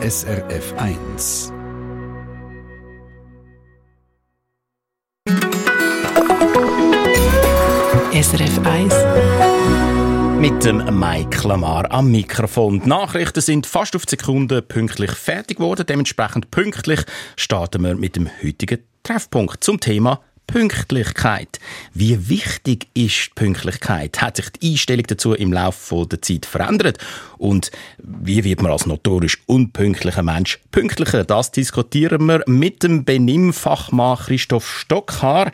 SRF 1. SRF 1 mit dem Mike Lamar am Mikrofon. Die Nachrichten sind fast auf die Sekunde pünktlich fertig geworden. Dementsprechend pünktlich starten wir mit dem heutigen Treffpunkt zum Thema Pünktlichkeit. Wie wichtig ist die Pünktlichkeit? Hat sich die Einstellung dazu im Laufe der Zeit verändert? Und wie wird man als notorisch unpünktlicher Mensch pünktlicher? Das diskutieren wir mit dem Benimmfachmann Christoph Stockhaar.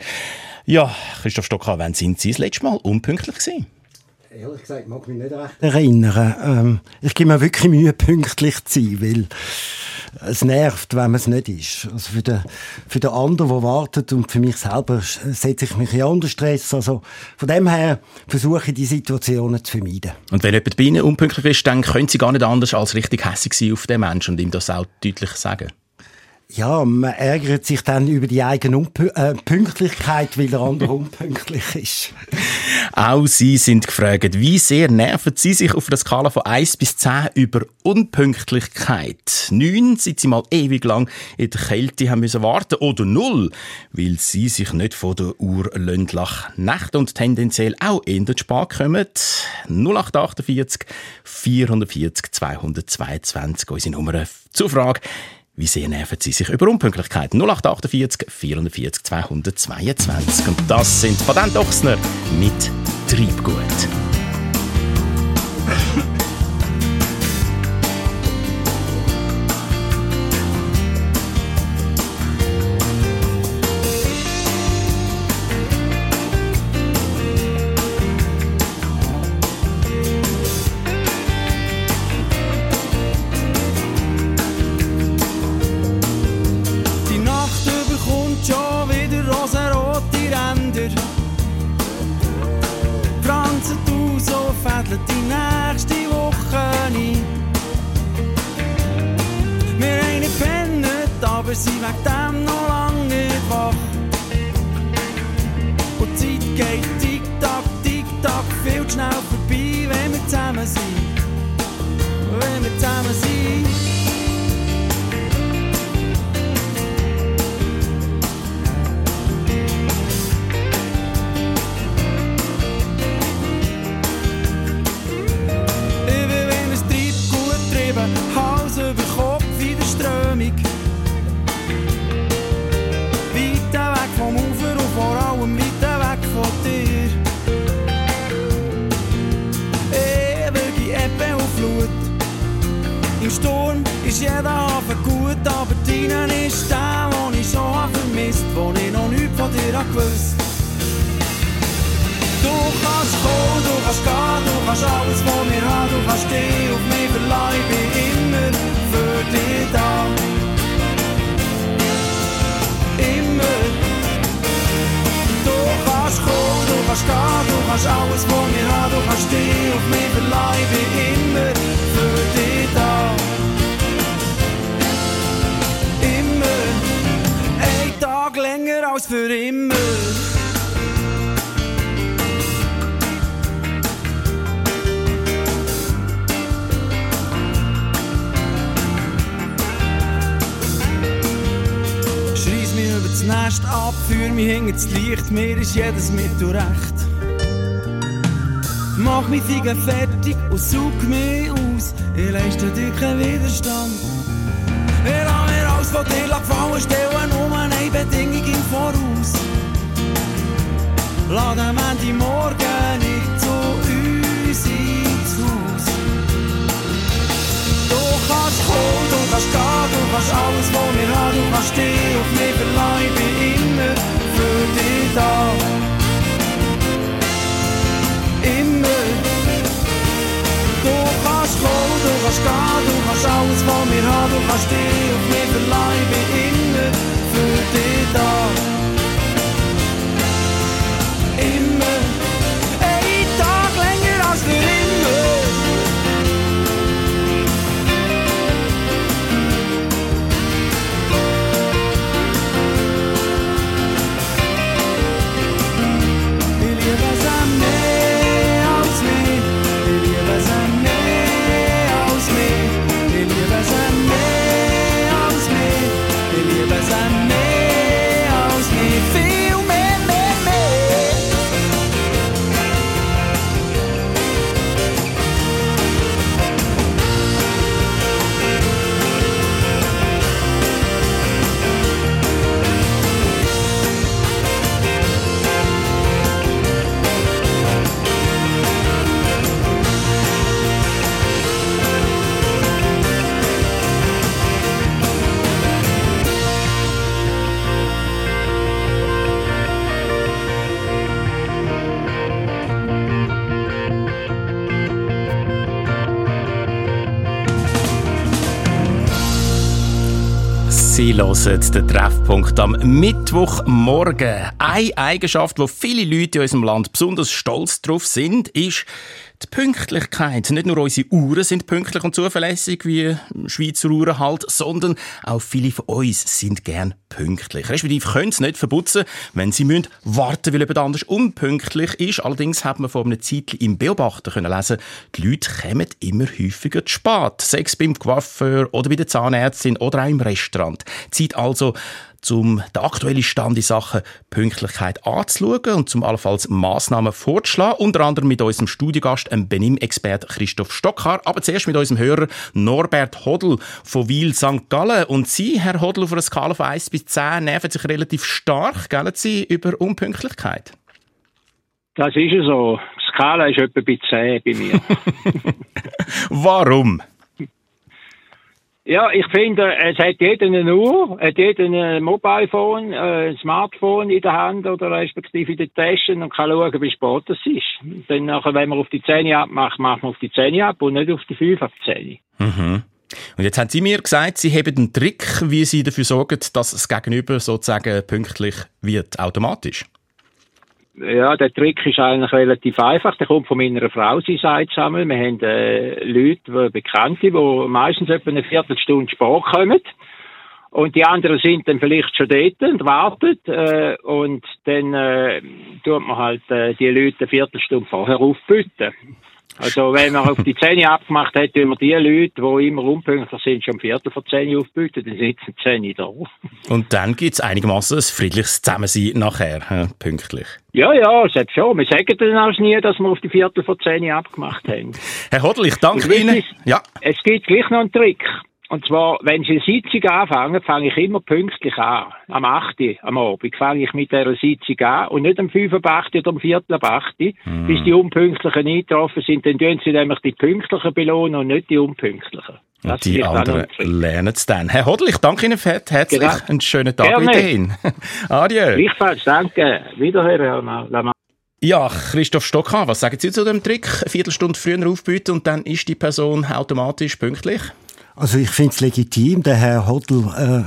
Ja, Christoph Stockhaar, wann sind Sie das letzte Mal unpünktlich gewesen? Ehrlich gesagt, mag mich nicht recht erinnern. Ähm, ich gebe mir wirklich Mühe, pünktlich zu sein, weil es nervt, wenn man es nicht ist. Also für den, für den anderen, der wartet und für mich selber setze ich mich in anderen Stress. Also von dem her versuche ich, die Situationen zu vermeiden. Und wenn jemand bei Ihnen unpünktlich ist, dann können Sie gar nicht anders als richtig hässlich sein auf den Menschen und ihm das auch deutlich sagen. Ja, man ärgert sich dann über die eigene Unpü äh, Pünktlichkeit, weil der andere unpünktlich ist. Auch Sie sind gefragt, wie sehr nerven Sie sich auf der Skala von 1 bis 10 über Unpünktlichkeit? 9, seit Sie mal ewig lang in der Kälte haben müssen warten oder 0, weil Sie sich nicht von der Uhr lachen Nacht und tendenziell auch in der Spar kommen. 0848 440 222, unsere Nummer zur Frage. Wie sehr nerven Sie sich über Unpünktlichkeit? 0848 440 222. Und das sind Patent Ochsner mit Treibgut. Jedes Mittel recht. Mach mich Finger fertig und such mich aus, ich leiste dir keinen Widerstand. Ich lass mir alles von dir gefallen, eine Bedingung im Voraus. Lass am Ende morgen nicht zu uns ins Haus. Du kannst kommen, du kannst gehen, du kannst alles, was wir haben, du kannst dich auf mich verleihen, ich bin immer für dich da. kannst gehen, du kannst alles von mir haben, du kannst dich auf mich verleihen, ich bin immer für dich da. Hören den Treffpunkt am Mittwochmorgen. Eine Eigenschaft, wo viele Leute in unserem Land besonders stolz drauf sind, ist die Pünktlichkeit. Nicht nur unsere Uhren sind pünktlich und zuverlässig, wie Schweizer Uhren halt, sondern auch viele von uns sind gern pünktlich. Respektive können es nicht verputzen, wenn sie müssen warten, weil jemand anders unpünktlich ist. Allerdings hat man vor einem Zeitchen im Beobachter können lesen, die Leute kommen immer häufiger zu spät. Sex beim Coiffeur oder bei der Zahnärztin oder auch im Restaurant. Zeit also, um den aktuellen Stand in Sachen Pünktlichkeit anzuschauen und zum allenfalls Massnahmen vorzuschlagen. Unter anderem mit unserem Studiogast, dem Benim-Expert Christoph Stockhaar, aber zuerst mit unserem Hörer Norbert Hodl von Wiel St. Gallen. Und Sie, Herr Hodl, auf einer Skala von 1 bis 10 nerven sich relativ stark, gell, Sie, über Unpünktlichkeit? Das ist so. Die Skala ist etwa bei 10 bei mir. Warum? Ja, ich finde, es hat jeder eine Uhr, hat jeder ein Mobilephone, äh, ein Smartphone in der Hand oder respektive in der Tasche und kann schauen, wie spät es ist. Dann nachher, wenn man auf die Zähne abmacht, macht man auf die Zähne ab und nicht auf die 5 ab Zähne. Mhm. Und jetzt haben Sie mir gesagt, Sie haben einen Trick, wie Sie dafür sorgen, dass das Gegenüber sozusagen pünktlich wird, automatisch. Ja, der Trick ist eigentlich relativ einfach. Der kommt von meiner Frau, sie sagt zusammen. Wir haben äh, Leute, Bekannte, die meistens etwa eine Viertelstunde Sport kommen. Und die anderen sind dann vielleicht schon dort und warten. Äh, und dann äh, tut man halt äh, die Leute eine Viertelstunde vorher aufbüten. Also wenn man auf die Zähne abgemacht hat, tun wir die Leute, die immer unpünktlich sind, schon Viertel vor Zähne aufbieten, dann sitzen die Zähne da. Und dann gibt es einigermaßen ein friedliches Zusammensein nachher, äh, pünktlich. Ja, ja, selbst schon. Wir sagen dann auch nie, dass wir auf die Viertel vor Zähne abgemacht haben. Herr Hodl, ich danke Ihnen. Ja. Es gibt gleich noch einen Trick. Und zwar, wenn Sie eine Sitzung anfangen, fange ich immer pünktlich an. Am 8. am Abend fange ich mit dieser Sitzung an und nicht am 5. ab 8. oder am 4. ab 8. Mm. Bis die Unpünktlichen eingetroffen sind, dann tun Sie nämlich die Pünktlichen belohnen und nicht die Unpünktlichen. Das und die anderen lernen es dann. Herr Hodl, ich danke Ihnen herzlich. Genau. Einen schönen Tag Gerne. weiterhin. Adieu. Gleichfalls, danke. Wiederhören, Herr ja, Christoph Stocker, was sagen Sie zu dem Trick? Eine Viertelstunde früher aufbieten und dann ist die Person automatisch pünktlich? Also ich finde es legitim. Der Herr Hodl äh,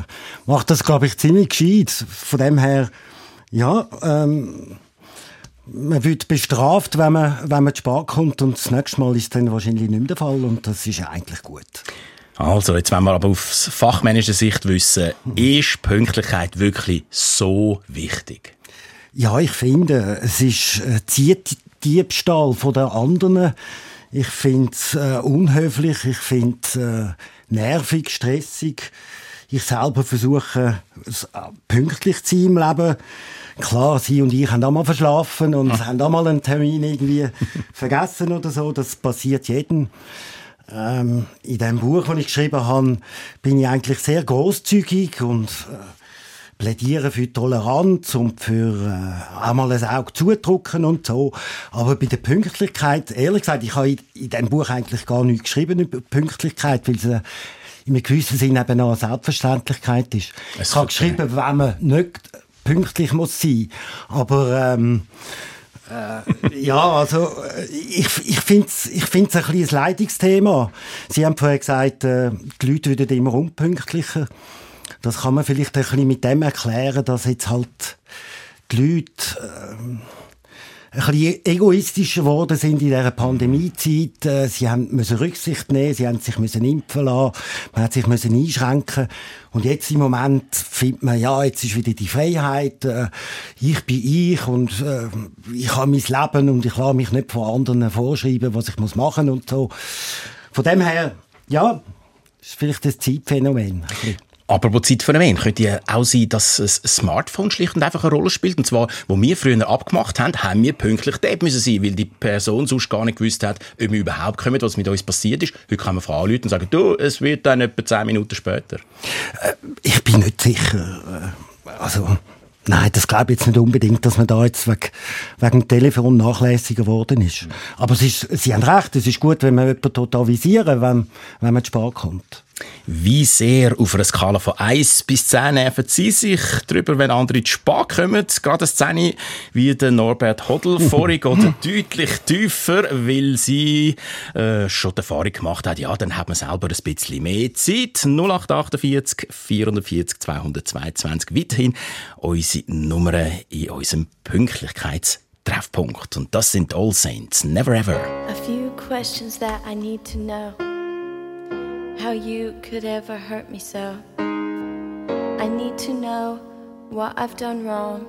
macht das, glaube ich, ziemlich gescheit. Von dem her, ja, ähm, man wird bestraft, wenn man, wenn man zu spät kommt und das nächste Mal ist dann wahrscheinlich nicht mehr der Fall und das ist eigentlich gut. Also, jetzt wollen wir aber aus fachmännischer Sicht wissen, ist Pünktlichkeit wirklich so wichtig? Ja, ich finde, es ist Diebstahl von den anderen. Ich finde es äh, unhöflich, ich finde äh, nervig, stressig. Ich selber versuche, äh, pünktlich zu sein im Leben. Klar, Sie und ich haben auch mal verschlafen und Ach. haben auch mal einen Termin irgendwie vergessen oder so. Das passiert jedem. Ähm, in dem Buch, das ich geschrieben habe, bin ich eigentlich sehr großzügig und äh, plädiere für Toleranz und für äh, einmal ein Auge zudrücken und so. Aber bei der Pünktlichkeit, ehrlich gesagt, ich habe in, in diesem Buch eigentlich gar nichts geschrieben über Pünktlichkeit, weil es äh, in einem gewissen Sinn eben auch eine Selbstverständlichkeit ist. Es ich habe geschrieben, wenn man nicht pünktlich muss sein. Aber ähm, äh, ja, also äh, ich, ich finde es ich find's ein kleines Leidungsthema. Sie haben vorher gesagt, äh, die Leute würden immer unpünktlicher. Das kann man vielleicht ein bisschen mit dem erklären, dass jetzt halt die Leute äh, ein bisschen egoistischer geworden sind in dieser Pandemiezeit. Äh, sie haben müssen Rücksicht nehmen, sie haben sich müssen impfen lassen, man hat sich müssen einschränken. Und jetzt im Moment findet man, ja, jetzt ist wieder die Freiheit, äh, ich bin ich und äh, ich habe mein Leben und ich lasse mich nicht von anderen vorschreiben, was ich muss machen und so. Von dem her, ja, ist vielleicht ein Zeitphänomen. Aber wo Zeitphänomen könnte ja auch sein, dass ein Smartphone schlicht und einfach eine Rolle spielt. Und zwar, wo wir früher abgemacht haben, haben wir pünktlich dort müssen sein, weil die Person sonst gar nicht gewusst hat, ob wir überhaupt kommen, was mit uns passiert ist. Heute kann man fragen und sagen, du, es wird dann etwa zehn Minuten später. Äh, ich bin nicht sicher. Äh, also, Nein, das glaube ich jetzt nicht unbedingt, dass man da jetzt wegen, wegen dem Telefon nachlässiger geworden ist. Aber es ist, Sie haben recht, es ist gut, wenn man jemanden total visieren, wenn, wenn man zu spät kommt. Wie sehr auf einer Skala von 1 bis 10 nerven Sie sich darüber, wenn andere zu spät kommen? Gerade eine Szene wie der Norbert Hodl vorig oder deutlich tiefer, weil sie äh, schon die Erfahrung gemacht hat, ja, dann hat man selber ein bisschen mehr Zeit. 0848 440 222 weiterhin unsere Nummern in unserem Pünktlichkeitstreffpunkt. Und das sind All Saints, Never Ever. A few questions that I need to know. How you could ever hurt me so. I need to know what I've done wrong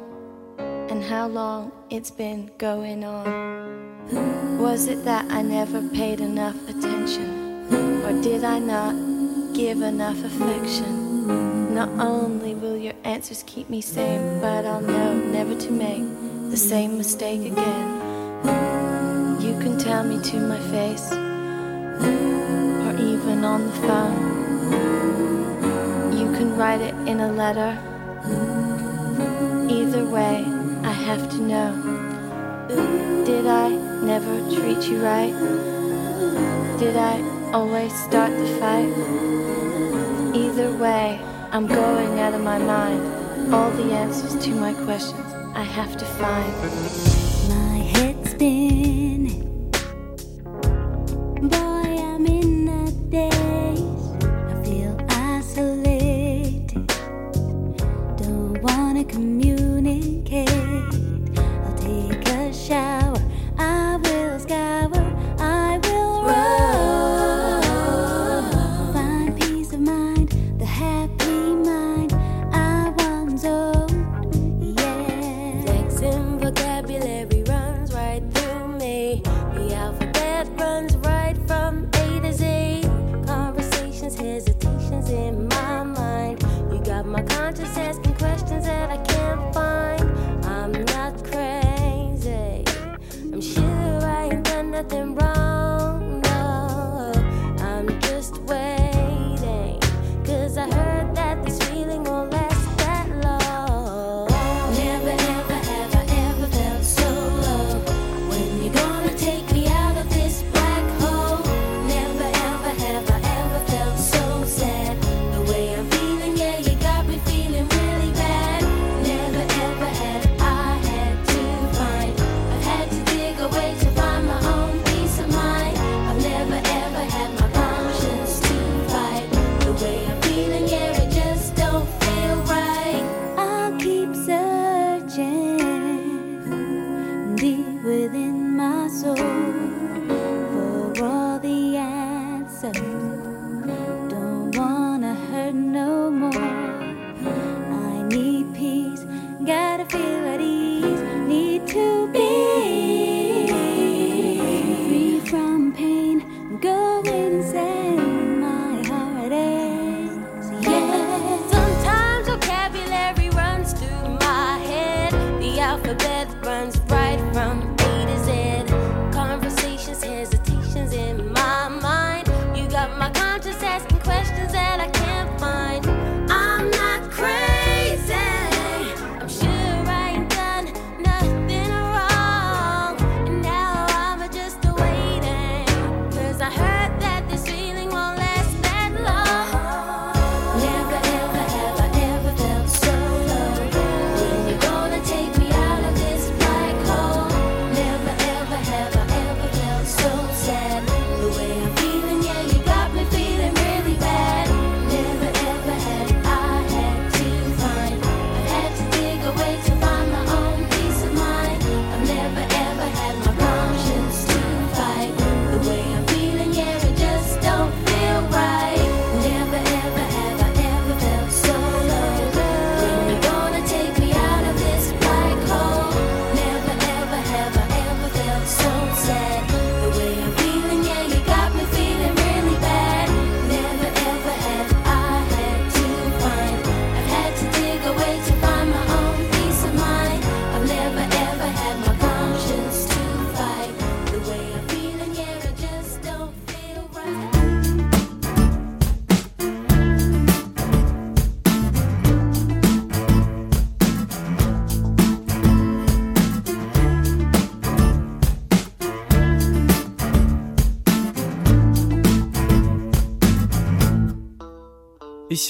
and how long it's been going on. Was it that I never paid enough attention? Or did I not give enough affection? Not only will your answers keep me sane, but I'll know never to make the same mistake again. You can tell me to my face even on the phone. You can write it in a letter. Either way, I have to know. Did I never treat you right? Did I always start the fight? Either way, I'm going out of my mind. All the answers to my questions I have to find. My head's spinning. Ich Community. me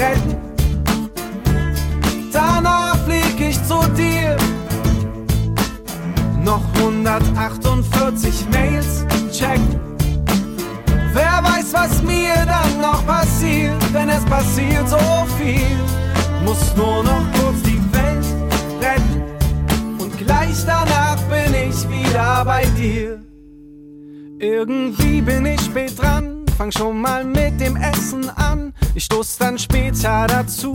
retten. Danach flieg ich zu dir. Noch 148 Mails checken. Wer weiß, was mir dann noch passiert, denn es passiert so viel. Muss nur noch kurz die Welt retten. Und gleich danach bin ich wieder bei dir. Irgendwie bin ich spät dran, fang schon mal mit dem Essen an. Ich stoß dann später dazu.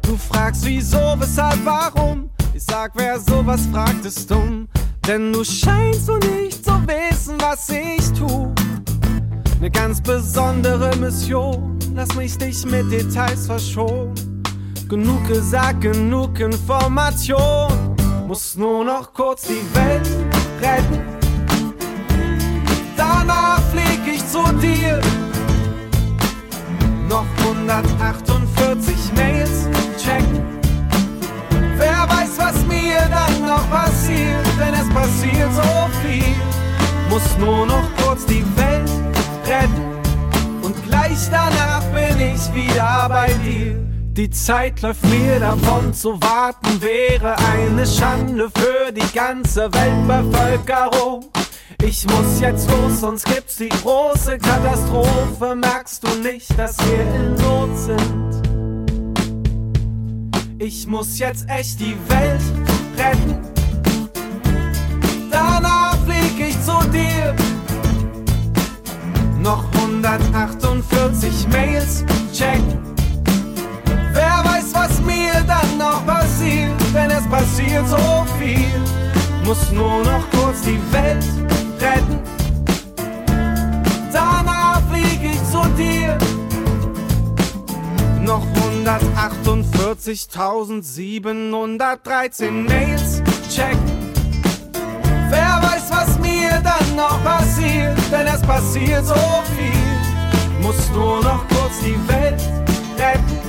Du fragst wieso, weshalb, warum? Ich sag, wer sowas fragt, ist dumm. Denn du scheinst so nicht zu wissen, was ich tu. Ne ganz besondere Mission, lass mich dich mit Details verschonen. Genug gesagt, genug Information. Muss nur noch kurz die Welt retten. Danach flieg ich zu dir. Noch 148 Mails checken. Wer weiß, was mir dann noch passiert, denn es passiert so viel. Muss nur noch kurz die Welt retten. Und gleich danach bin ich wieder bei dir. Die Zeit läuft mir davon, zu warten wäre eine Schande für die ganze Weltbevölkerung. Ich muss jetzt los, sonst gibt's die große Katastrophe. Merkst du nicht, dass wir in Not sind? Ich muss jetzt echt die Welt retten. 148.713 Mails checken. Wer weiß, was mir dann noch passiert, denn es passiert so viel. Muss nur noch kurz die Welt retten.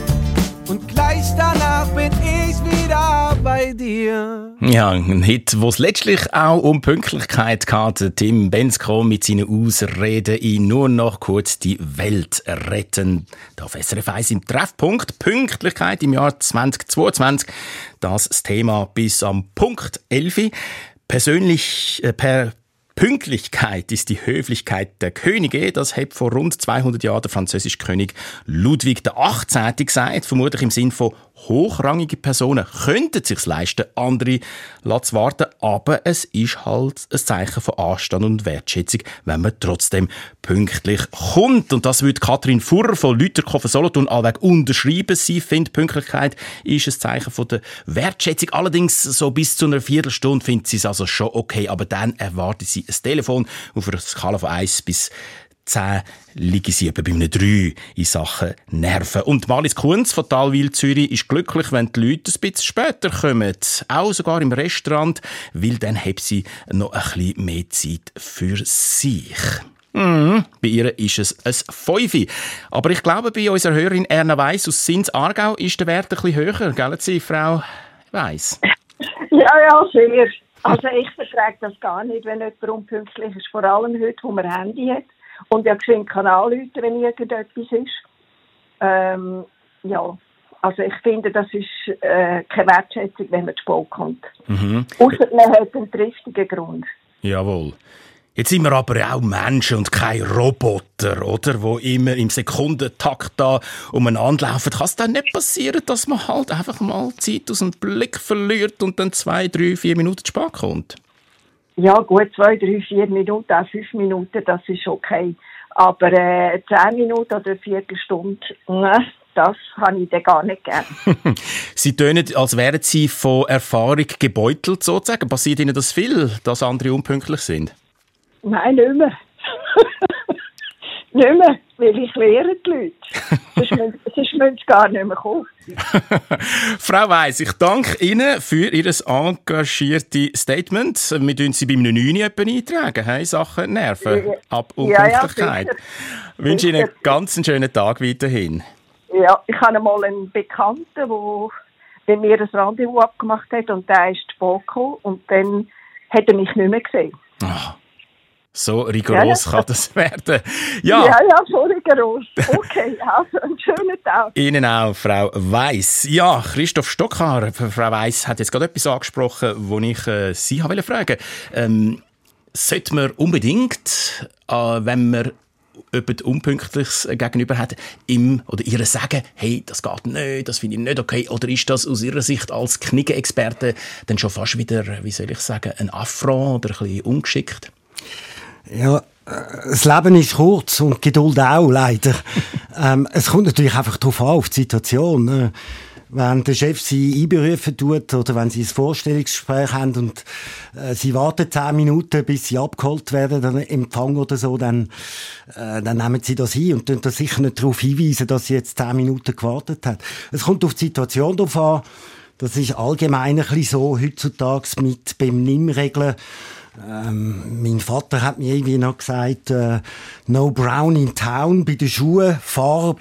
Und gleich danach bin ich wieder bei dir. Ja, ein Hit, wo es letztlich auch um Pünktlichkeit geht. Tim Bensko mit seinen Ausreden in nur noch kurz die Welt retten. Da auf SRF 1 im Treffpunkt. Pünktlichkeit im Jahr 2022. Das, das Thema bis am Punkt 11. Persönlich, äh, per Pünktlichkeit ist die Höflichkeit der Könige. Das hat vor rund 200 Jahren der französische König Ludwig XVIII. gesagt. Vermutlich im Sinn von hochrangige Personen könnten sich leisten, andere zu warten, aber es ist halt ein Zeichen von Anstand und Wertschätzung, wenn man trotzdem pünktlich kommt. Und das würde Katrin Furrer von Lüterkofen Solothurn allweg unterschreiben. Sie findet, Pünktlichkeit ist ein Zeichen von der Wertschätzung. Allerdings so bis zu einer Viertelstunde findet sie es also schon okay, aber dann erwartet sie ein Telefon auf einer Skala von 1 bis 10 liegen sie etwa bei einem 3 in Sachen Nerven. Und Malis Kunz von Talwil Zürich ist glücklich, wenn die Leute ein bisschen später kommen. Auch sogar im Restaurant, weil dann hat sie noch ein bisschen mehr Zeit für sich. Mhm. Bei ihr ist es ein Fünfi. Aber ich glaube, bei unserer Hörerin Erna Weiss aus Sins Aargau ist der Wert ein bisschen höher, gell, Sie, Frau Weiss? Ja, ja, sehr. Also ich vertrage das gar nicht, wenn jemand unpünktlich ist. Vor allem heute, wo man Handy hat und ja geschwind kann anrufen, wenn irgendetwas ist. Ähm, ja, also ich finde, das ist äh, keine Wertschätzung, wenn man zu spät kommt. Mhm. Außer man hat einen triftigen Grund. Jawohl. Jetzt sind wir aber auch Menschen und kein Roboter, oder? Wo immer im Sekundentakt da umeinander laufen. Kann es dann nicht passieren, dass man halt einfach mal Zeit aus dem Blick verliert und dann zwei, drei, vier Minuten zu spät kommt? Ja, gut, zwei, drei, vier Minuten, auch fünf Minuten, das ist okay. Aber äh, zehn Minuten oder eine Viertelstunde, ne, das habe ich dann gar nicht gern. Sie tönen, als wären Sie von Erfahrung gebeutelt, sozusagen. Passiert Ihnen das viel, dass andere unpünktlich sind? Nein, nicht mehr. Nicht mehr, weil ich lehre die Leute. sonst, müssen, sonst müssen sie gar nicht mehr kommen. Frau Weiss, ich danke Ihnen für Ihr engagiertes Statement. Wir tun Sie beim 9 etwa eintragen, hey, Sachen Nerven, Ab- und Ja, ja. Ich wünsche Ihnen einen ganz schönen Tag weiterhin. Ja, ich habe einmal einen Bekannten, der mit mir ein Rendezvous abgemacht hat und der ist gekommen und dann hat er mich nicht mehr gesehen. Ah, so rigoros Ja, kann das werden. Ja, Ja, ja, voll rigoros. Okay, also einen schönen Tag. Ihnen auch, Frau Weiss. Ja, Christoph Stockhaar, Frau Weiss hat jetzt gerade etwas angesprochen, wo ich äh, Sie habe wollte fragen. Ähm, sollte man unbedingt, äh, wenn man jemand Unpünktliches gegenüber hat, ihm oder ihr sagen, hey, das geht nicht, das finde ich nicht okay, oder ist das aus Ihrer Sicht als Knigge-Experte dann schon fast wieder, wie soll ich sagen, ein Affront oder ein bisschen ungeschickt? Ja, äh, das Leben ist kurz und Geduld auch, leider. ähm, es kommt natürlich einfach darauf an, auf die Situation. ne? Wenn der Chef sie einberufen tut oder wenn sie ein Vorstellungsgespräch haben und äh, sie warten zehn Minuten, bis sie abgeholt werden, dann Empfang oder so, dann, äh, dann nehmen sie das hin und tun das sicher nicht darauf hinweisen, dass sie jetzt zehn Minuten gewartet hat. Es kommt auf die Situation drauf an. Das ist allgemein ein bisschen so heutzutage mit beim Nimmregeln. Ähm, mein Vater hat mir irgendwie noch gesagt, äh, no brown in town bei den Schuhen, Farbe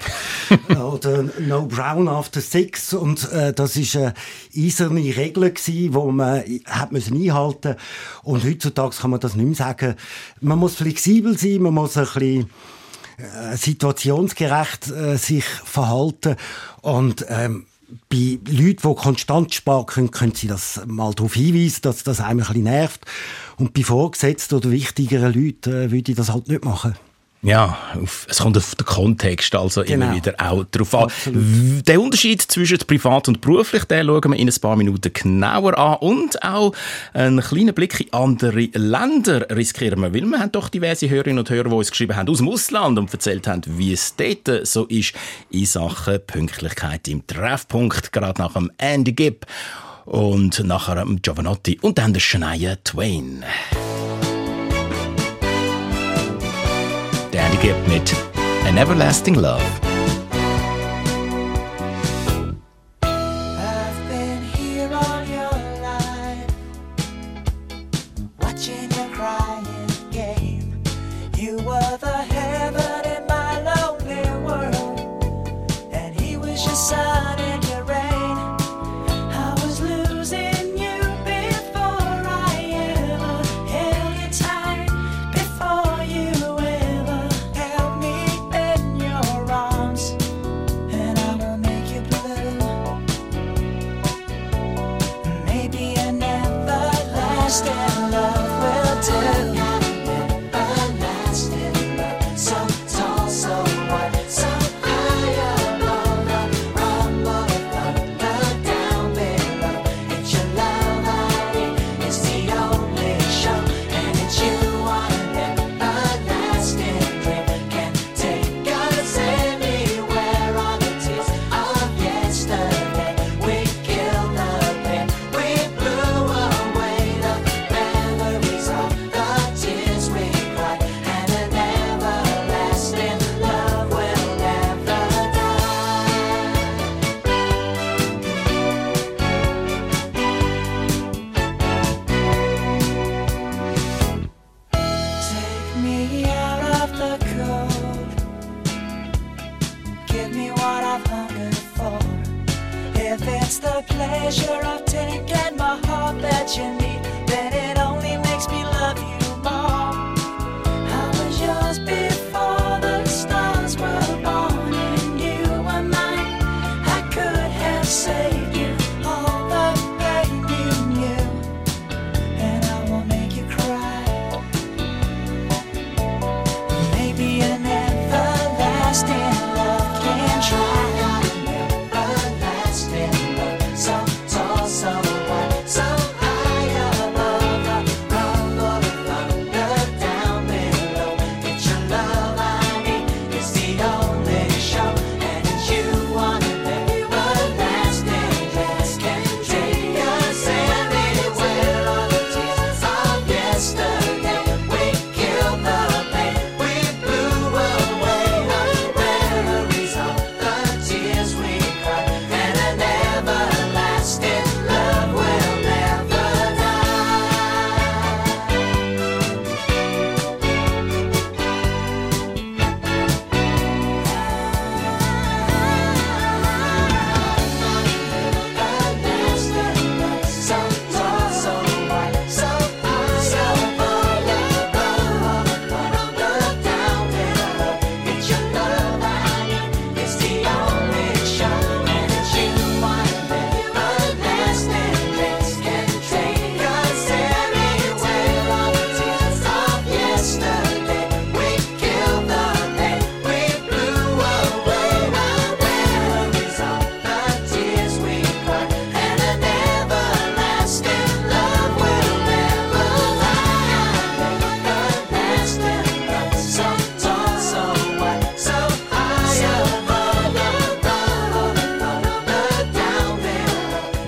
oder no brown after six. Und äh, das ist eine eiserne Regel gewesen, wo man hat müssen einhalten. Und heutzutage kann man das nicht mehr sagen. Man muss flexibel sein, man muss ein bisschen äh, situationsgerecht äh, sich verhalten. Und ähm, bei Leuten, die konstant sparen können, können sie das mal darauf hinweisen, dass das einem ein bisschen nervt. Und bei Vorgesetzten oder wichtigeren Leuten äh, würde ich das halt nicht machen. Ja, auf, es kommt auf den Kontext also immer Genau. wieder auch drauf an. Absolut. Der Unterschied zwischen privat und beruflich, den schauen wir in ein paar Minuten genauer an. Und auch einen kleinen Blick in andere Länder riskieren wir, weil wir haben doch diverse Hörerinnen und Hörer, die uns geschrieben haben aus dem Ausland und erzählt haben, wie es dort so ist in Sachen Pünktlichkeit im Treffpunkt, gerade nach dem Andy Gibb und nachher dem Giovanotti und dann der Shania Twain. Der Andy Gibb mit An Everlasting Love.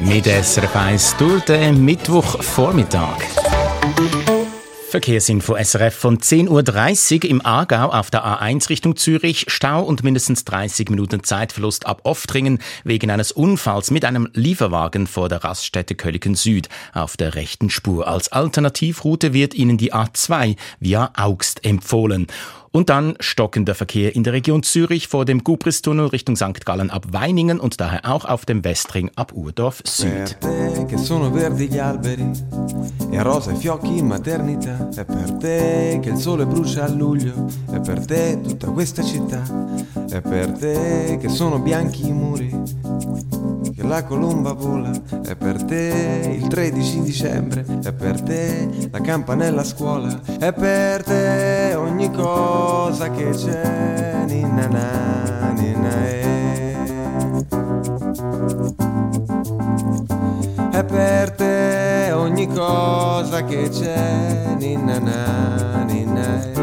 Mit SRF 1 durch den Mittwochvormittag. Verkehrsinfo SRF von 10.30 Uhr im Aargau auf der A1 Richtung Zürich. Stau und mindestens 30 Minuten Zeitverlust ab Oftringen wegen eines Unfalls mit einem Lieferwagen vor der Raststätte Kölliken Süd auf der rechten Spur. Als Alternativroute wird Ihnen die A2 via Augst empfohlen. Und dann stockender Verkehr in der Region Zürich vor dem Gubristunnel Richtung St. Gallen ab Weiningen und daher auch auf dem Westring ab Urdorf Süd. È per te che sono bianchi i muri. Che la colomba vola. È per te il 13 dicembre. È per te la campanella a scuola. È per te ogni cosa che c'è. Ninna na, ninna eh. È per te ogni cosa che c'è, ninna na, ninna eh.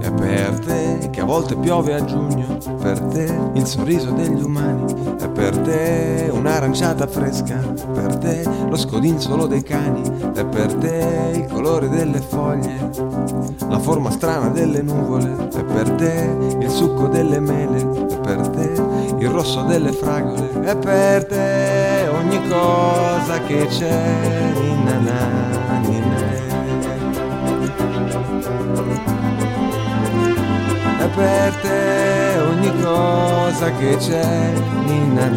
È per te che a volte piove a giugno, per te il sorriso degli umani, è per te un'aranciata fresca, per te lo scodinzolo dei cani, è per te il colore delle foglie, la forma strana delle nuvole, è per te il succo delle mele, è per te il rosso delle fragole, è per te ogni cosa che c'è, ninna na, per te ogni cosa che c'è, ninna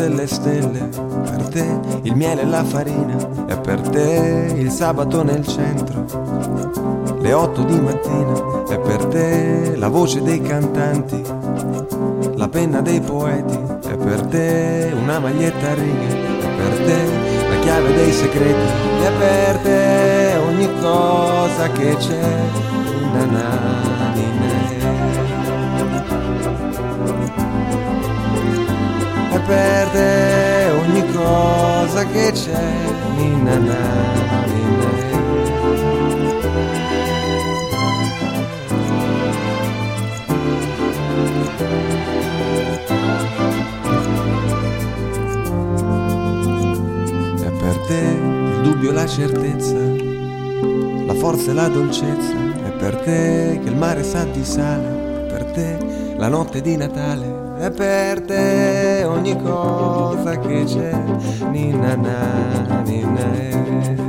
delle stelle, per te il miele e la farina, è per te il sabato nel centro, le otto di mattina, è per te la voce dei cantanti, la penna dei poeti, è per te una maglietta a righe, è per te la chiave dei segreti, è per te ogni cosa che c'è, na è per te ogni cosa che c'è, na, ninna È per te il dubbio e la certezza, la forza e la dolcezza, è per te che il mare sa di sale, è per te la notte di Natale, è per te ogni cosa che c'è, ninna na, ninna eh.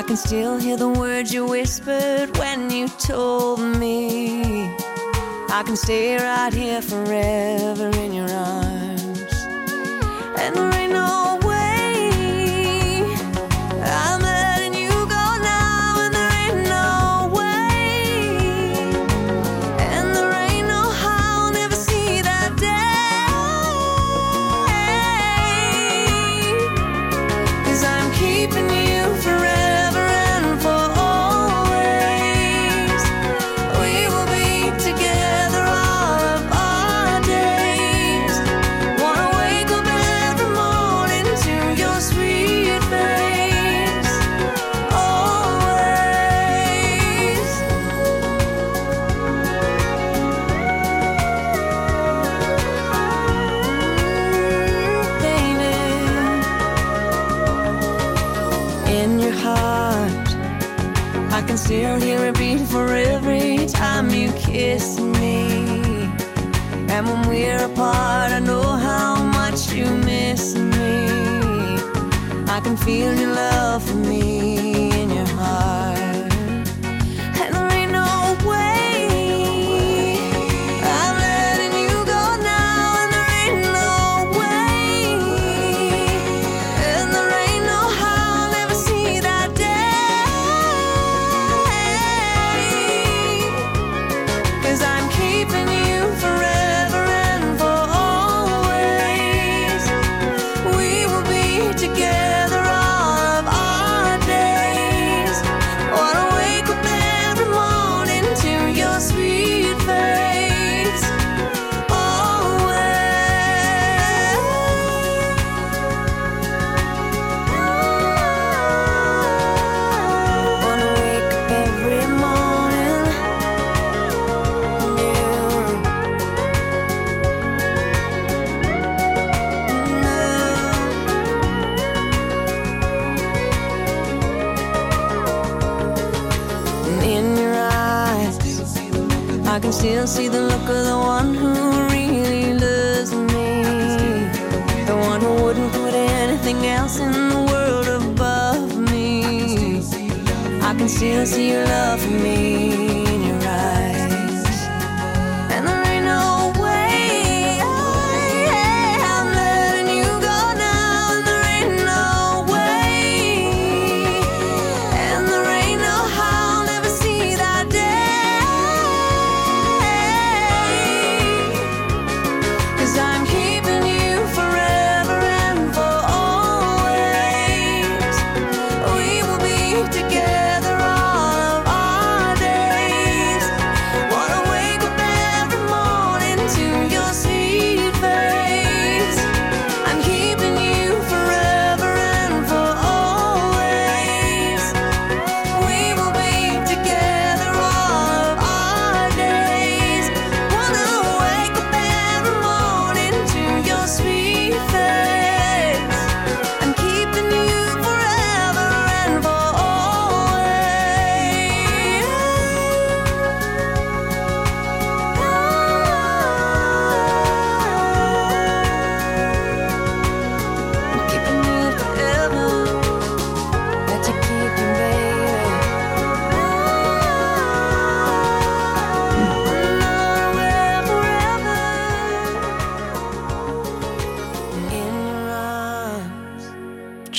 I can still hear the words you whispered when you told me. I can stay right here forever in your arms. And there ain't no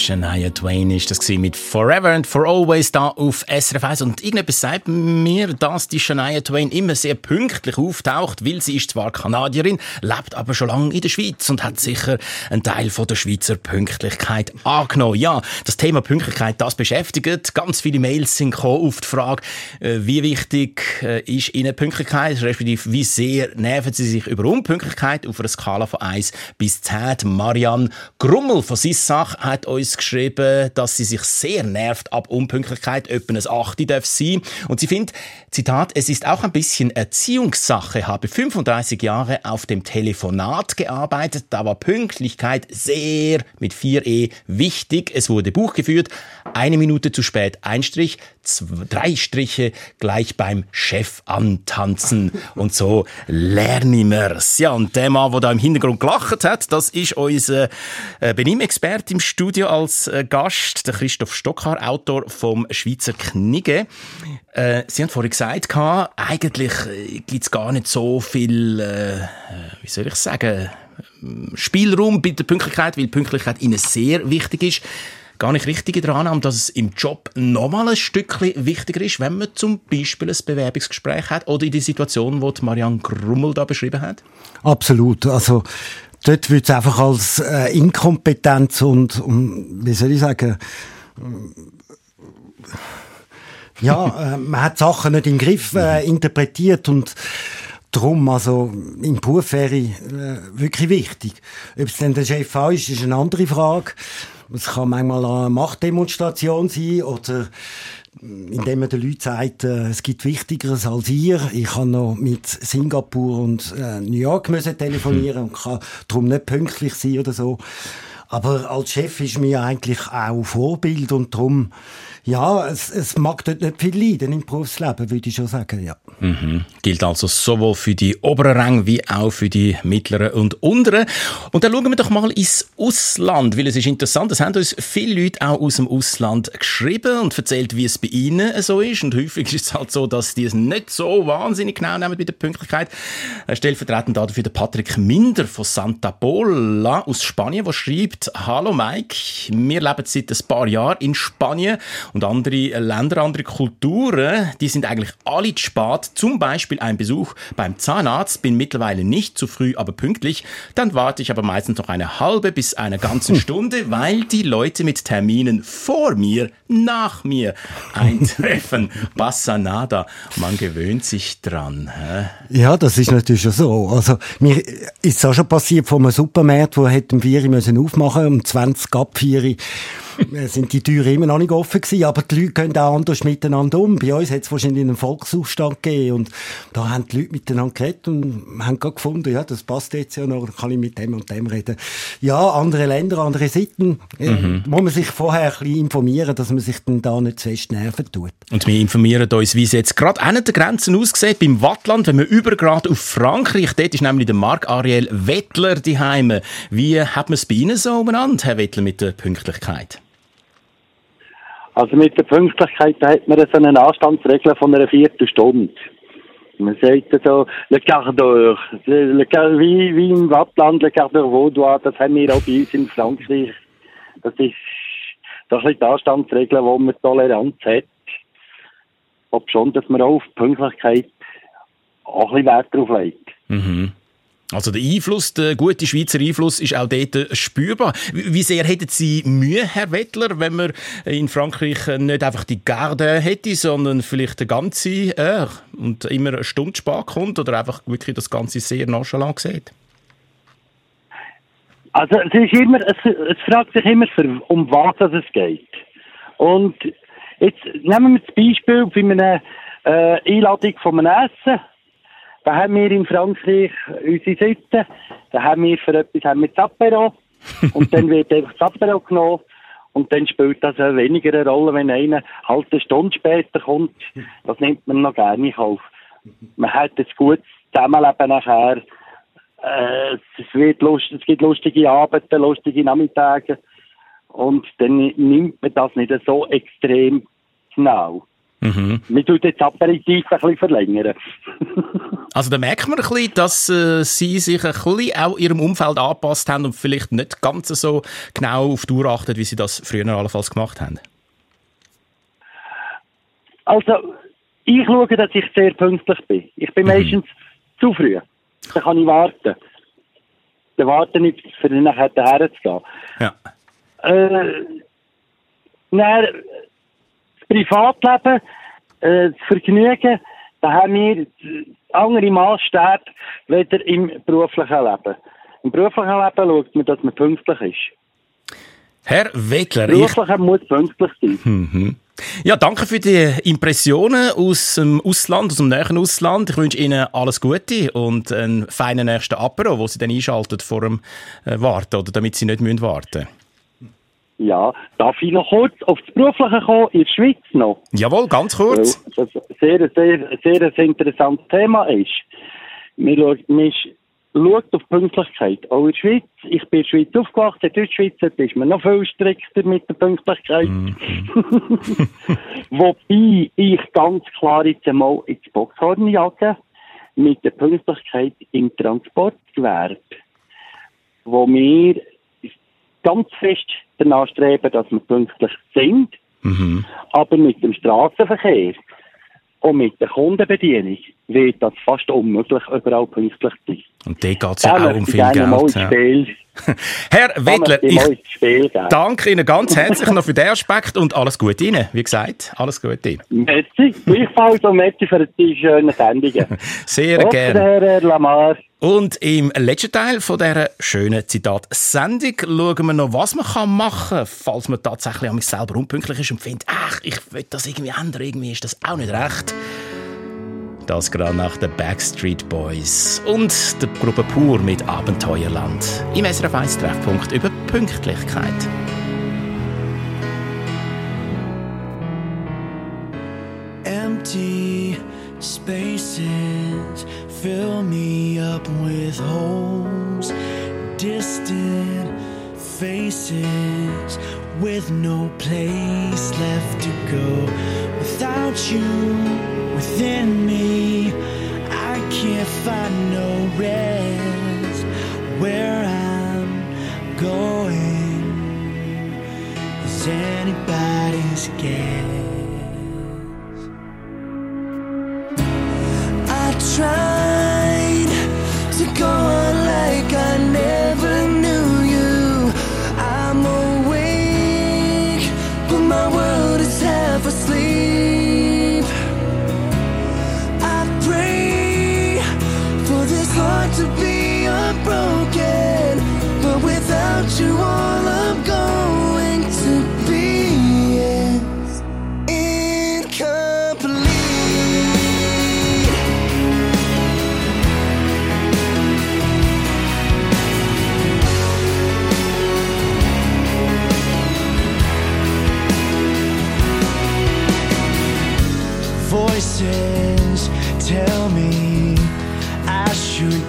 Shania Twain ist das gewesen, mit Forever and For Always da auf SRF 1. Und irgendetwas sagt mir, dass die Shania Twain immer sehr pünktlich auftaucht, weil sie ist zwar Kanadierin, lebt aber schon lange in der Schweiz und hat sicher einen Teil von der Schweizer Pünktlichkeit angenommen. Ja, das Thema Pünktlichkeit, das beschäftigt. Ganz viele Mails sind gekommen auf die Frage, äh, wie wichtig äh, ist Ihnen Pünktlichkeit, respektive wie sehr nerven Sie sich über Unpünktlichkeit auf einer Skala von 1 bis 10. Marianne Grummel von Sissach hat uns uns geschrieben, dass sie sich sehr nervt ab Unpünktlichkeit, etwa ein 8 darf sein. Und sie findet, Zitat, es ist auch ein bisschen Erziehungssache, habe 35 Jahre auf dem Telefonat gearbeitet, da war Pünktlichkeit sehr mit 4e wichtig. Es wurde Buch geführt, eine Minute zu spät, ein Strich, zwei, drei Striche gleich beim Chef antanzen. Und so lernen wir's. Ja, und der Mann, der da im Hintergrund gelacht hat, das ist unser äh, Benimmexperte im Studio als äh, Gast, der Christoph Stockhaar, Autor vom Schweizer Knigge. Äh, Sie haben vorhin gesagt, eigentlich gibt's gar nicht so viel, wie soll ich sagen, Spielraum bei der Pünktlichkeit, weil Pünktlichkeit Ihnen sehr wichtig ist. Gar nicht richtig daran haben, dass es im Job nochmal ein Stückchen wichtiger ist, wenn man zum Beispiel ein Bewerbungsgespräch hat oder in die Situation, die Marianne Grummel da beschrieben hat? Absolut. Also, dort wird es einfach als äh, Inkompetenz und, und, wie soll ich sagen, ja, äh, man hat Sachen nicht im Griff äh, interpretiert und Drum, also im Beruf wäre äh, wirklich wichtig. Ob es denn der Chef auch ist, ist eine andere Frage. Es kann manchmal eine Machtdemonstration sein oder indem man den Leuten sagt, äh, es gibt Wichtigeres als ihr. Ich habe noch mit Singapur und äh, New York müssen telefonieren und kann darum nicht pünktlich sein oder so. Aber als Chef ist mir eigentlich auch Vorbild und darum ja, es, es mag dort nicht viel leiden im Berufsleben, würde ich schon sagen, ja. Mhm. Gilt also sowohl für die oberen Ränge wie auch für die mittleren und unteren. Und dann schauen wir doch mal ins Ausland, weil es ist interessant, es haben uns viele Leute auch aus dem Ausland geschrieben und erzählt, wie es bei ihnen so ist. Und häufig ist es halt so, dass die es nicht so wahnsinnig genau nehmen bei der Pünktlichkeit. Stellvertretend dafür der Patrick Minder von Santa Pola aus Spanien, der schreibt, Hallo Mike, wir leben seit ein paar Jahren in Spanien und andere Länder, andere Kulturen, die sind eigentlich alle zu spät. Zum Beispiel ein Besuch beim Zahnarzt, bin mittlerweile nicht zu früh, aber pünktlich. Dann warte ich aber meistens noch eine halbe bis eine ganze Stunde, weil die Leute mit Terminen vor mir, nach mir eintreffen. Bassa nada. Man gewöhnt sich dran. Hä? Ja, das ist natürlich schon so. Also, mir ist es auch schon passiert von einem Supermarkt, wo hätten wir müssen aufmachen um 20 ab 4 sind die Türen immer noch nicht offen gewesen, aber die Leute gehen auch anders miteinander um. Bei uns hat es wahrscheinlich einen Volksaufstand gegeben und da haben die Leute miteinander geredet und haben gerade gefunden, ja, das passt jetzt ja noch, kann ich mit dem und dem reden. Ja, andere Länder, andere Sitten, mhm. muss man sich vorher ein bisschen informieren, dass man sich dann da nicht zu fest nerven tut. Und wir informieren uns, wie es jetzt gerade an der Grenzen aussieht, beim Wattland, wenn wir übergrad auf Frankreich, dort ist nämlich der Marc Ariel Wettler die Heime. Wie hat man es bei Ihnen so umeinander, Herr Wettler, mit der Pünktlichkeit? Also mit der Pünktlichkeit hat man so eine Anstandsregel von einer Viertelstunde. Man sagt so, le quart d'heure. Le, quart, wie, wie im Wattland, le quart d'heure vaudois, das haben wir auch bei uns in Frankreich. Das ist, das ist die Anstandsregel, wo man Toleranz hat. Ob schon, dass man auch auf Pünktlichkeit auch ein bisschen Wert drauf legt. Mhm. Also der Einfluss, der gute Schweizer Einfluss ist auch dort spürbar. Wie sehr hätten Sie Mühe, Herr Wettler, wenn man in Frankreich nicht einfach die Garde hätte, sondern vielleicht der ganze äh, und immer eine Stunde spät kommt oder einfach wirklich das Ganze sehr nonchalant sieht? Also es ist immer, es, es fragt sich immer, um was es geht. Und jetzt nehmen wir das Beispiel bei einer äh, Einladung von einem Essen da haben wir in Frankreich unsere Sitte, da haben wir für etwas haben wir das Apero und dann wird einfach das Apero genommen und dann spielt das eine weniger eine Rolle, wenn einer halt eine Stunde später kommt. Das nimmt man noch gerne in Kauf. Man hat ein gutes Zusammenleben nachher. Äh, es, wird lust, es gibt lustige Abende, lustige Nachmittage und dann nimmt man das nicht so extrem genau. Mhm. Wir tun jetzt Aperitif ein bisschen verlängern. also da merkt man ein bisschen, dass äh, Sie sich ein bisschen auch Ihrem Umfeld angepasst haben und vielleicht nicht ganz so genau auf die Uhr achten, wie Sie das früher allenfalls gemacht haben. Also, ich schaue, dass ich sehr pünktlich bin. Ich bin mhm. meistens zu früh. Dann kann ich warten. Dann warte ich, für nachher daher zu gehen. Ja. Äh, dann, Privatleben, äh, das Vergnügen, da haben wir andere Maßstäbe weder im beruflichen Leben. Im beruflichen Leben schaut man, dass man pünktlich ist. Herr Wettler, ich... Beruflicher muss pünktlich sein. Mhm. Ja, danke für die Impressionen aus dem Ausland, aus dem näheren Ausland. Ich wünsche Ihnen alles Gute und einen feinen nächsten Apero, wo Sie dann einschalten vor dem äh, Warten, oder damit Sie nicht müssen warten Ja, darf ich noch kurz auf das Berufliche kommen, in der Schweiz noch? Jawohl, ganz kurz. Weil das sehr, sehr, sehr ein interessantes Thema ist. Wir schauen, wir schaut auf Pünktlichkeit. Auch in der Schweiz. Ich bin in der Schweiz aufgewachsen, in Deutschschweiz dort ist man noch viel strikter mit der Pünktlichkeit. Wobei ich ganz klar jetzt einmal ins Boxhorn jage mit der Pünktlichkeit im Transportgewerbe, wo wir ganz fest danach streben, dass wir pünktlich sind, Mhm. aber mit dem Straßenverkehr und mit der Kundenbedienung wird das fast unmöglich, überall pünktlich zu sein. Und dort geht es ja auch um viel Geld. Ja. Herr möchte ich danke Ihnen ganz herzlich noch für den Aspekt und alles Gute Ihnen. Wie gesagt, alles Gute. Merci, gleichfalls und merci für die schönen Sendungen. Sehr gerne. Herr Lamar. Und im letzten Teil von dieser schönen Zitat-Sendung schauen wir noch, was man kann machen kann, falls man tatsächlich an mich selber unpünktlich ist und findet, ach, ich will das irgendwie ändern, irgendwie ist das auch nicht recht. Das gerade nach den Backstreet Boys und der Gruppe Pur mit Abenteuerland im SRF 1 Treffpunkt über Pünktlichkeit. Empty spaces fill me up with holes, distant faces with no place left to go. Without you within me, I can't find no rest. Where I'm going is anybody's guess. I tried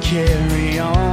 carry on,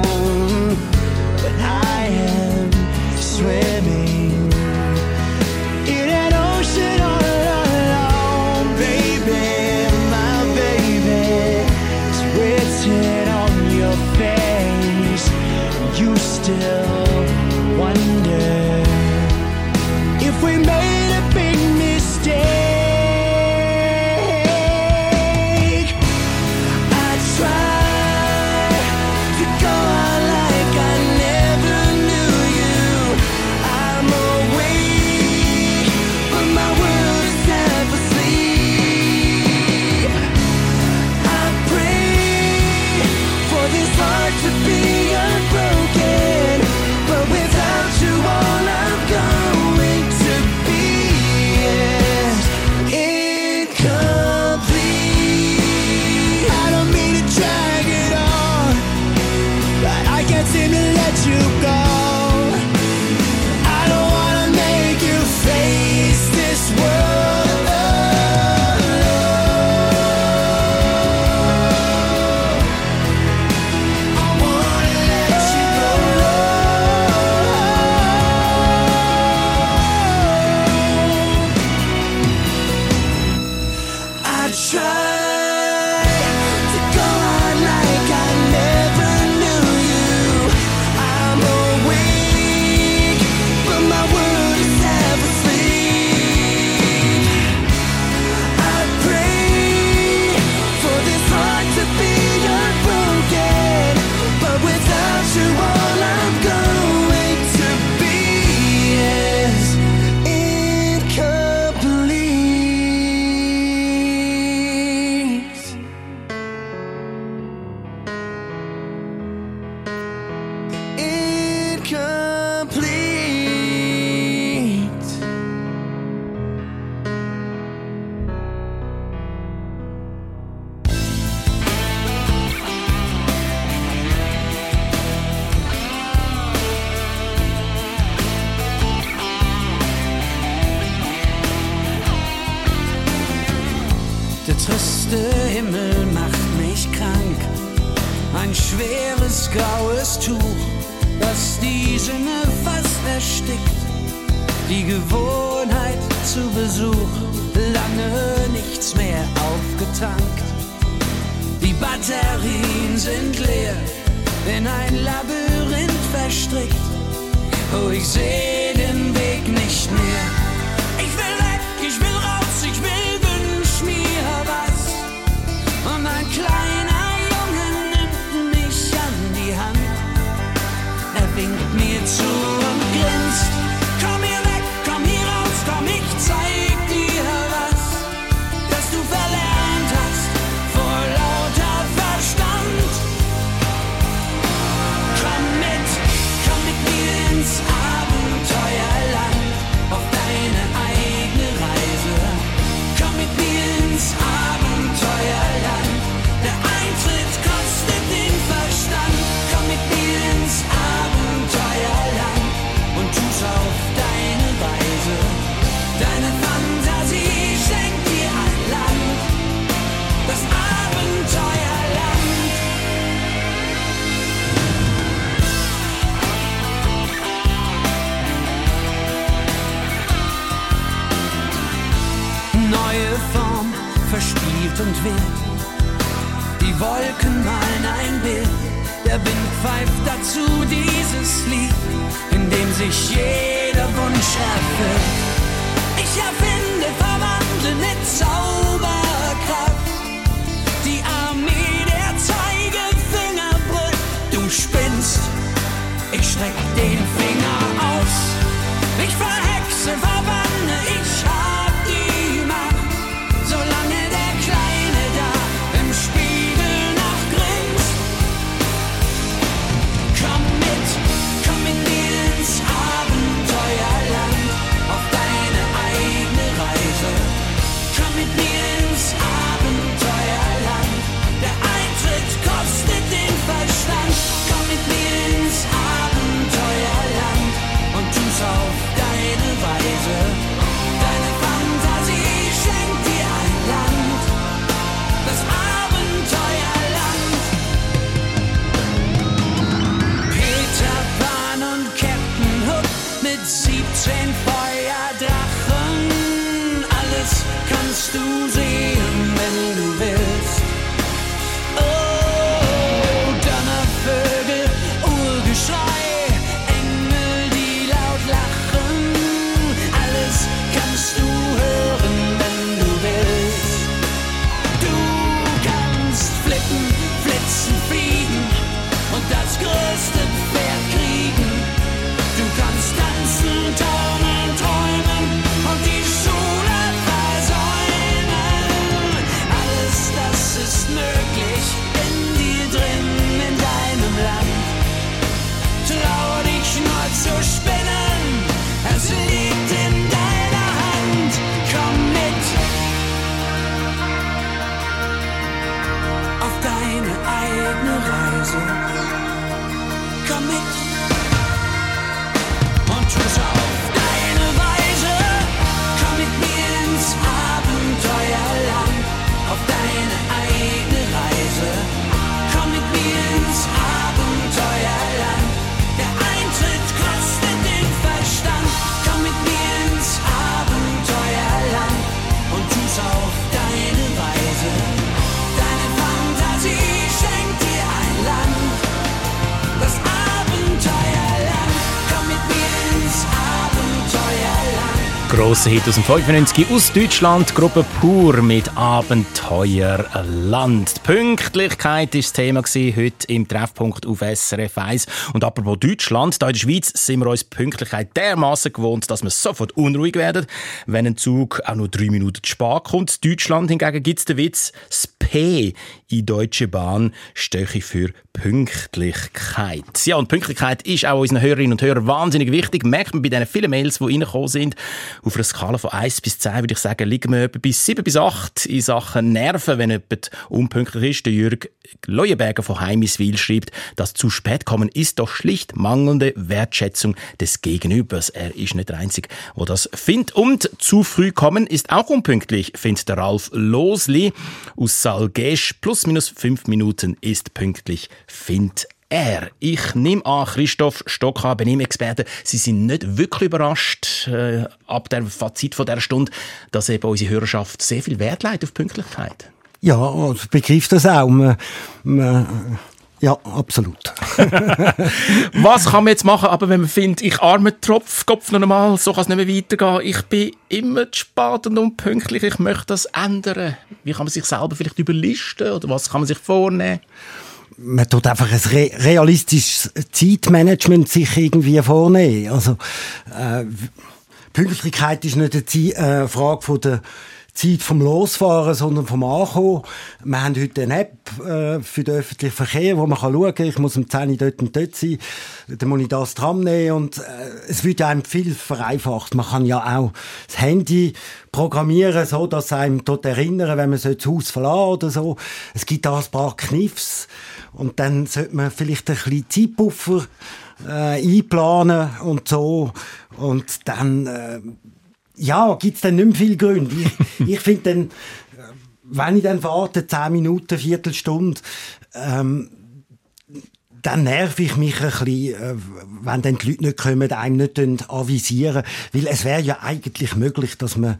grosser Hit aus dem 95 aus Deutschland, Gruppe Pur mit Abenteuerland. Die Pünktlichkeit war das Thema heute im Treffpunkt auf SRF 1. Und apropos Deutschland, da in der Schweiz sind wir uns Pünktlichkeit dermaßen gewohnt, dass wir sofort unruhig werden, wenn ein Zug auch nur drei Minuten zu spät kommt. In Deutschland hingegen gibt es den Witz, das P in Deutsche Bahn stehe für Pünktlichkeit. Ja, und Pünktlichkeit ist auch unseren Hörerinnen und Hörern wahnsinnig wichtig. Merkt man bei diesen vielen Mails, die reingekommen sind. Auf einer Skala von 1 bis 10 würde ich sagen, liegen wir bis 7 bis 8 in Sachen Nerven, wenn jemand unpünktlich ist. Der Jürg Leuenberger von Heimiswil schreibt, das zu spät kommen ist doch schlicht mangelnde Wertschätzung des Gegenübers. Er ist nicht der Einzige, der das findet. Und zu früh kommen ist auch unpünktlich, findet der Ralf Losli aus Salgesch. Plus minus 5 Minuten ist pünktlich, findet er. Ich nehme an, Christoph Stocker, Benimmexperte, Sie sind nicht wirklich überrascht äh, ab der Fazit von der Stunde, dass eben unsere Hörerschaft sehr viel Wert legt auf Pünktlichkeit. Ja, ich begreife das auch. Man, man, ja, absolut. Was kann man jetzt machen, aber wenn man findet, ich arme Tropf, Kopf noch einmal, so kann es nicht mehr weitergehen. Ich bin immer zu spät und unpünktlich, ich möchte das ändern. Wie kann man sich selber vielleicht überlisten oder was kann man sich vornehmen? man tut einfach ein re realistisches Zeitmanagement sich irgendwie vornehmen. Also, äh, Pünktlichkeit ist nicht eine Ze äh, Frage von der Zeit vom Losfahren, sondern vom Ankommen. Wir haben heute eine App äh, für den öffentlichen Verkehr, wo man kann schauen kann, ich muss um 10 Uhr dort und dort sein, dann muss ich das Tram nehmen und äh, es wird einem viel vereinfacht. Man kann ja auch das Handy programmieren, so dass einem dort erinnern, wenn man das Haus verlassen oder so. Es gibt da ein paar Kniffs und dann sollte man vielleicht ein bisschen Zeitpuffer äh, einplanen und so und dann äh, ja, gibt's dann nicht mehr viele Gründe. Ich, ich finde dann, wenn ich dann warte, 10 Minuten, Viertelstunde, ähm, dann nerv ich mich ein bisschen, äh, wenn dann die Leute nicht kommen, einem nicht avisieren. Weil es wäre ja eigentlich möglich, dass man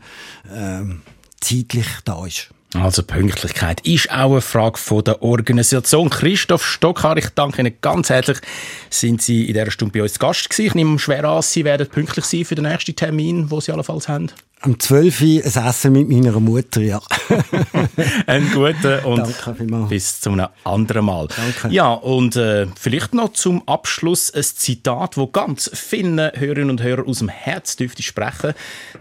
ähm, zeitlich da ist. Also Pünktlichkeit ist auch eine Frage von der Organisation. Christoph Stockhaar, ich danke Ihnen ganz herzlich. Sind Sie in dieser Stunde bei uns zu Gast gewesen? Ich nehme schwer an, Sie werden pünktlich sein für den nächsten Termin, den Sie allenfalls haben. Am 12. Uhr ein Essen mit meiner Mutter, ja. Einen guten und bis zum anderen Mal. Danke. Ja, und äh, vielleicht noch zum Abschluss ein Zitat, wo ganz vielen Hörerinnen und Hörern aus dem Herz dürfte sprechen.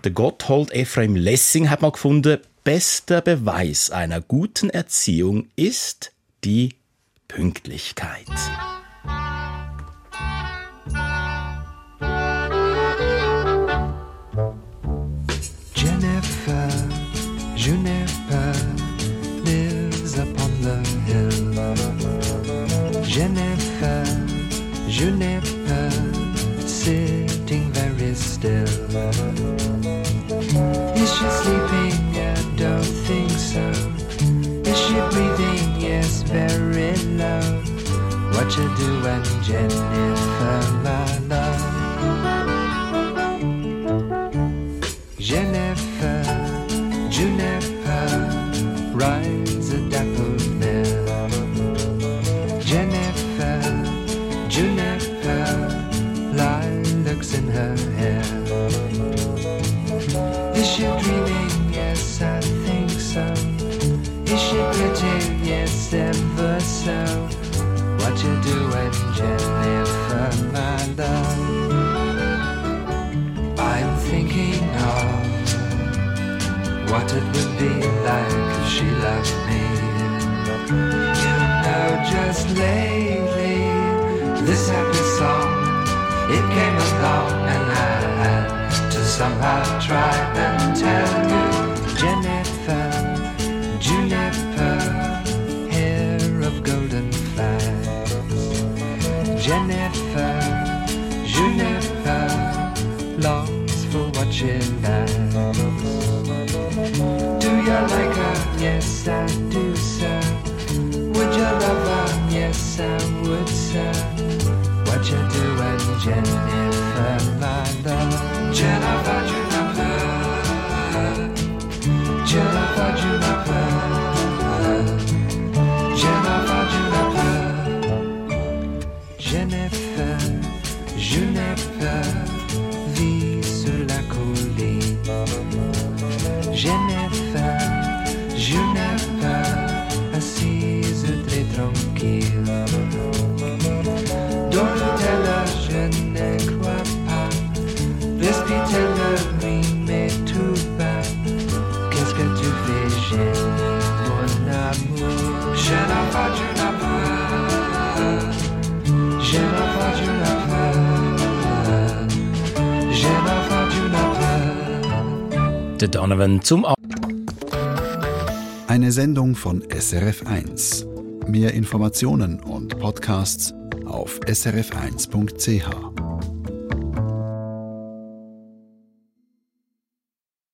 Der Gotthold Ephraim Lessing hat mal gefunden, bester Beweis einer guten Erziehung ist die Pünktlichkeit. such a do and Jennifer Lawrence. What it would be like if she loved me. You know, just lately, this happy song, it came along and I had to somehow try and tell you. Jennifer, Der Donovan zum A Eine Sendung von SRF1. Mehr Informationen und Podcasts auf srf1.ch.